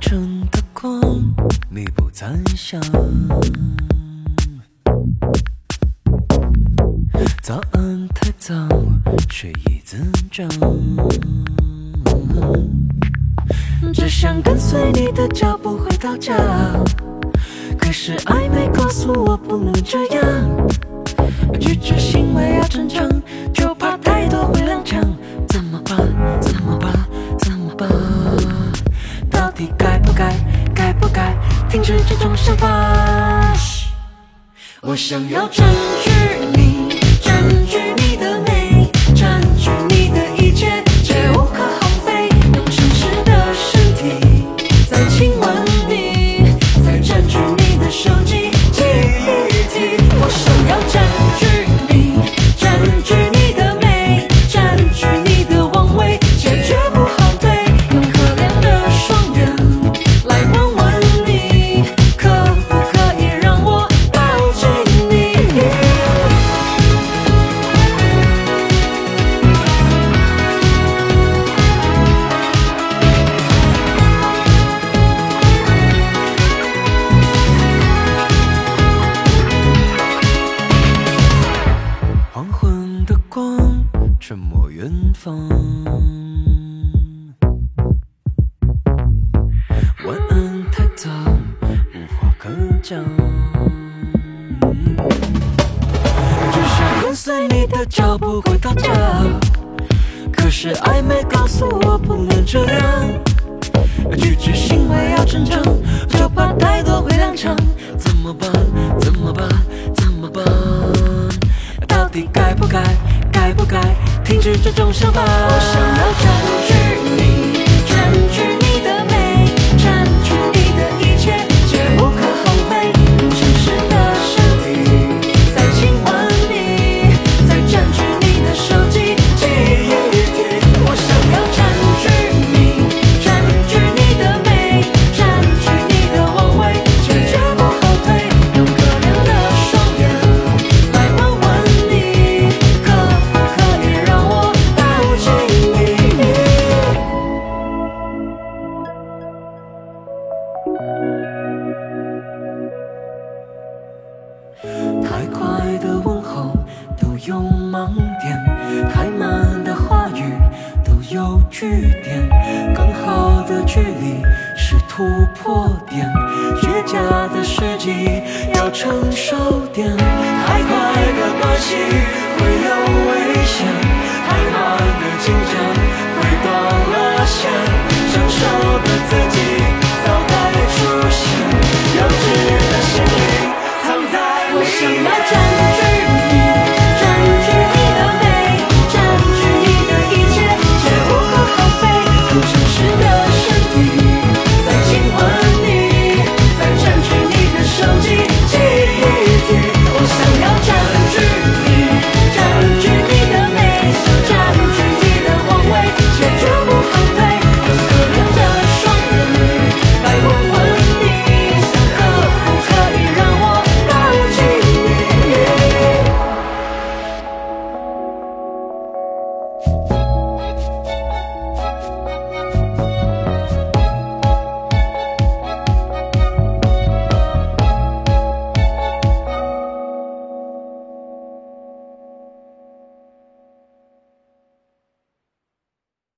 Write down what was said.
清晨的光，你不再想。早安太早，睡意滋长。只想跟随你的脚步回到家，可是暧昧告诉我不能这样。拒绝行为要正常，停止这种想法？我想要占据你，晚安太早，无话可讲。只想跟随你的脚步回到家，可是暧昧告诉我不能这样。拒绝行为要正常，就怕太多会踉跄。怎么办？怎么办？止这种想法？我想要占据太快的问候都有盲点，太慢的话语都有句点，刚好的距离是突破点，虚假的时机要成熟点，太快的关系会有危险，